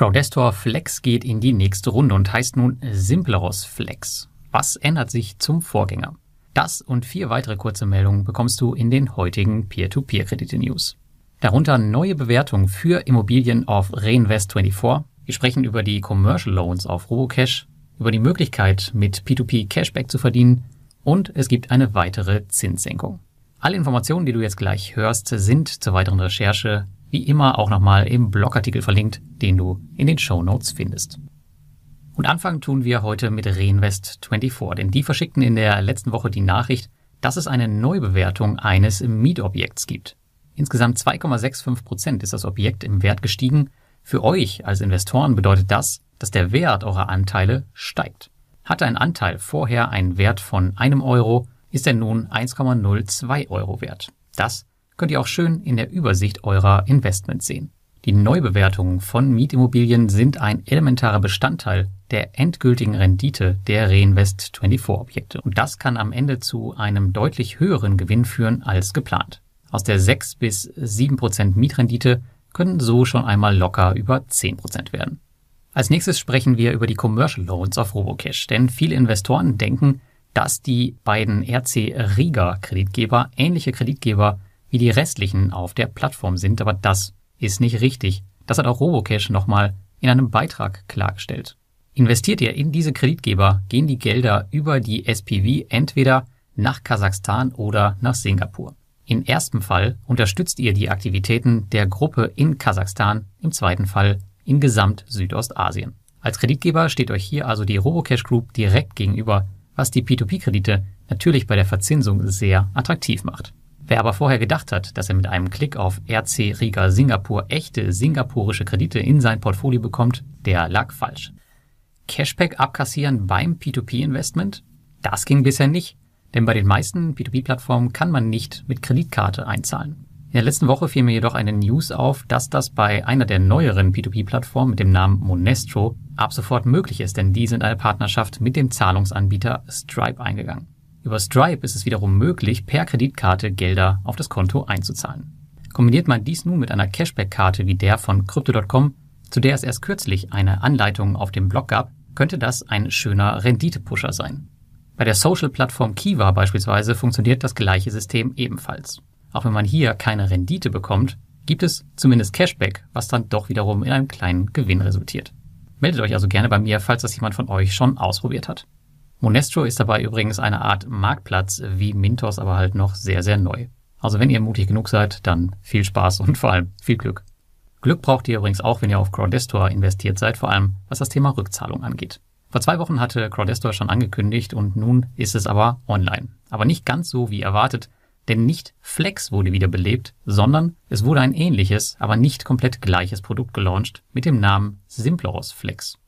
Crowdestor Flex geht in die nächste Runde und heißt nun Simpleros Flex. Was ändert sich zum Vorgänger? Das und vier weitere kurze Meldungen bekommst du in den heutigen Peer-to-Peer-Kredite-News. Darunter neue Bewertungen für Immobilien auf Reinvest24. Wir sprechen über die Commercial Loans auf Robocash, über die Möglichkeit, mit P2P Cashback zu verdienen und es gibt eine weitere Zinssenkung. Alle Informationen, die du jetzt gleich hörst, sind zur weiteren Recherche wie immer auch nochmal im Blogartikel verlinkt, den du in den Show Notes findest. Und anfangen tun wir heute mit Reinvest24, denn die verschickten in der letzten Woche die Nachricht, dass es eine Neubewertung eines Mietobjekts gibt. Insgesamt 2,65 Prozent ist das Objekt im Wert gestiegen. Für euch als Investoren bedeutet das, dass der Wert eurer Anteile steigt. Hatte ein Anteil vorher einen Wert von einem Euro, ist er nun 1,02 Euro wert. Das könnt ihr auch schön in der Übersicht eurer Investments sehen. Die Neubewertungen von Mietimmobilien sind ein elementarer Bestandteil der endgültigen Rendite der Reinvest24-Objekte. Und das kann am Ende zu einem deutlich höheren Gewinn führen als geplant. Aus der 6 bis 7 Prozent Mietrendite können so schon einmal locker über 10 Prozent werden. Als nächstes sprechen wir über die Commercial Loans auf Robocash, denn viele Investoren denken, dass die beiden RC Riga Kreditgeber ähnliche Kreditgeber wie die restlichen auf der Plattform sind, aber das ist nicht richtig. Das hat auch Robocash nochmal in einem Beitrag klargestellt. Investiert ihr in diese Kreditgeber, gehen die Gelder über die SPV entweder nach Kasachstan oder nach Singapur. Im ersten Fall unterstützt ihr die Aktivitäten der Gruppe in Kasachstan, im zweiten Fall in Gesamt Südostasien. Als Kreditgeber steht euch hier also die Robocash Group direkt gegenüber, was die P2P-Kredite natürlich bei der Verzinsung sehr attraktiv macht. Wer aber vorher gedacht hat, dass er mit einem Klick auf RC Riga Singapur echte singapurische Kredite in sein Portfolio bekommt, der lag falsch. Cashback abkassieren beim P2P-Investment? Das ging bisher nicht, denn bei den meisten P2P-Plattformen kann man nicht mit Kreditkarte einzahlen. In der letzten Woche fiel mir jedoch eine News auf, dass das bei einer der neueren P2P-Plattformen mit dem Namen Monestro ab sofort möglich ist, denn die sind eine Partnerschaft mit dem Zahlungsanbieter Stripe eingegangen. Über Stripe ist es wiederum möglich, per Kreditkarte Gelder auf das Konto einzuzahlen. Kombiniert man dies nun mit einer Cashback-Karte wie der von Crypto.com, zu der es erst kürzlich eine Anleitung auf dem Blog gab, könnte das ein schöner Renditepusher sein. Bei der Social-Plattform Kiva beispielsweise funktioniert das gleiche System ebenfalls. Auch wenn man hier keine Rendite bekommt, gibt es zumindest Cashback, was dann doch wiederum in einem kleinen Gewinn resultiert. Meldet euch also gerne bei mir, falls das jemand von euch schon ausprobiert hat. Monestro ist dabei übrigens eine Art Marktplatz wie Mintos, aber halt noch sehr, sehr neu. Also wenn ihr mutig genug seid, dann viel Spaß und vor allem viel Glück. Glück braucht ihr übrigens auch, wenn ihr auf Crowdestor investiert seid, vor allem was das Thema Rückzahlung angeht. Vor zwei Wochen hatte Crowdestor schon angekündigt und nun ist es aber online. Aber nicht ganz so wie erwartet, denn nicht Flex wurde wiederbelebt, sondern es wurde ein ähnliches, aber nicht komplett gleiches Produkt gelauncht mit dem Namen Simpleros Flex.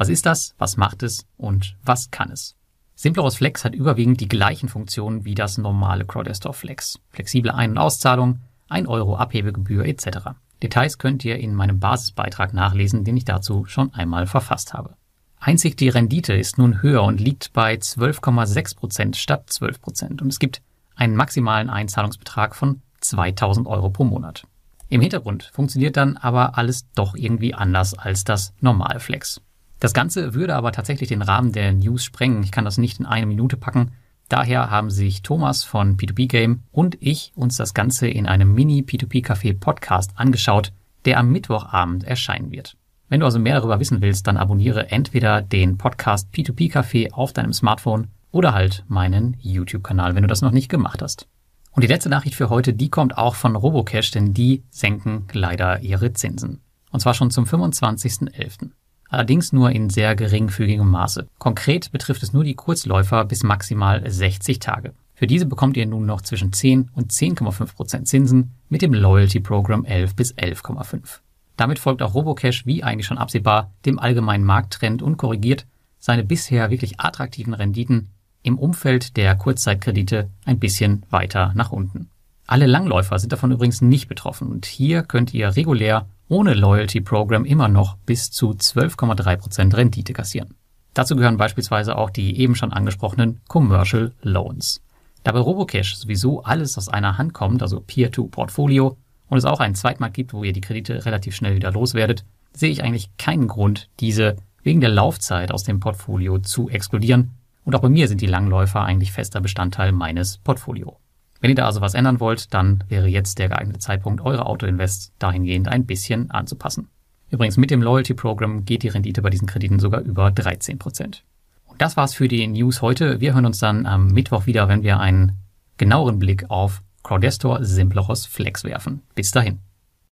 Was ist das? Was macht es? Und was kann es? Simpleros Flex hat überwiegend die gleichen Funktionen wie das normale Crowdestor Flex. Flexible Ein- und Auszahlung, 1 Euro Abhebegebühr etc. Details könnt ihr in meinem Basisbeitrag nachlesen, den ich dazu schon einmal verfasst habe. Einzig die Rendite ist nun höher und liegt bei 12,6 Prozent statt 12 Prozent und es gibt einen maximalen Einzahlungsbetrag von 2000 Euro pro Monat. Im Hintergrund funktioniert dann aber alles doch irgendwie anders als das normale Flex. Das Ganze würde aber tatsächlich den Rahmen der News sprengen. Ich kann das nicht in eine Minute packen. Daher haben sich Thomas von P2P Game und ich uns das Ganze in einem Mini P2P Café Podcast angeschaut, der am Mittwochabend erscheinen wird. Wenn du also mehr darüber wissen willst, dann abonniere entweder den Podcast P2P Café auf deinem Smartphone oder halt meinen YouTube-Kanal, wenn du das noch nicht gemacht hast. Und die letzte Nachricht für heute, die kommt auch von Robocash, denn die senken leider ihre Zinsen. Und zwar schon zum 25.11 allerdings nur in sehr geringfügigem Maße. Konkret betrifft es nur die Kurzläufer bis maximal 60 Tage. Für diese bekommt ihr nun noch zwischen 10 und 10,5 Prozent Zinsen mit dem Loyalty Program 11 bis 11,5. Damit folgt auch Robocash, wie eigentlich schon absehbar, dem allgemeinen Markttrend und korrigiert seine bisher wirklich attraktiven Renditen im Umfeld der Kurzzeitkredite ein bisschen weiter nach unten. Alle Langläufer sind davon übrigens nicht betroffen und hier könnt ihr regulär ohne Loyalty Program immer noch bis zu 12,3% Rendite kassieren. Dazu gehören beispielsweise auch die eben schon angesprochenen Commercial Loans. Da bei Robocash sowieso alles aus einer Hand kommt, also Peer-to-Portfolio, und es auch einen Zweitmarkt gibt, wo ihr die Kredite relativ schnell wieder loswerdet, sehe ich eigentlich keinen Grund, diese wegen der Laufzeit aus dem Portfolio zu exkludieren. Und auch bei mir sind die Langläufer eigentlich fester Bestandteil meines Portfolio. Wenn ihr da also was ändern wollt, dann wäre jetzt der geeignete Zeitpunkt, eure Autoinvest dahingehend ein bisschen anzupassen. Übrigens mit dem Loyalty Program geht die Rendite bei diesen Krediten sogar über 13%. Und das war's für die News heute. Wir hören uns dann am Mittwoch wieder, wenn wir einen genaueren Blick auf Crowdestor Simpleros Flex werfen. Bis dahin.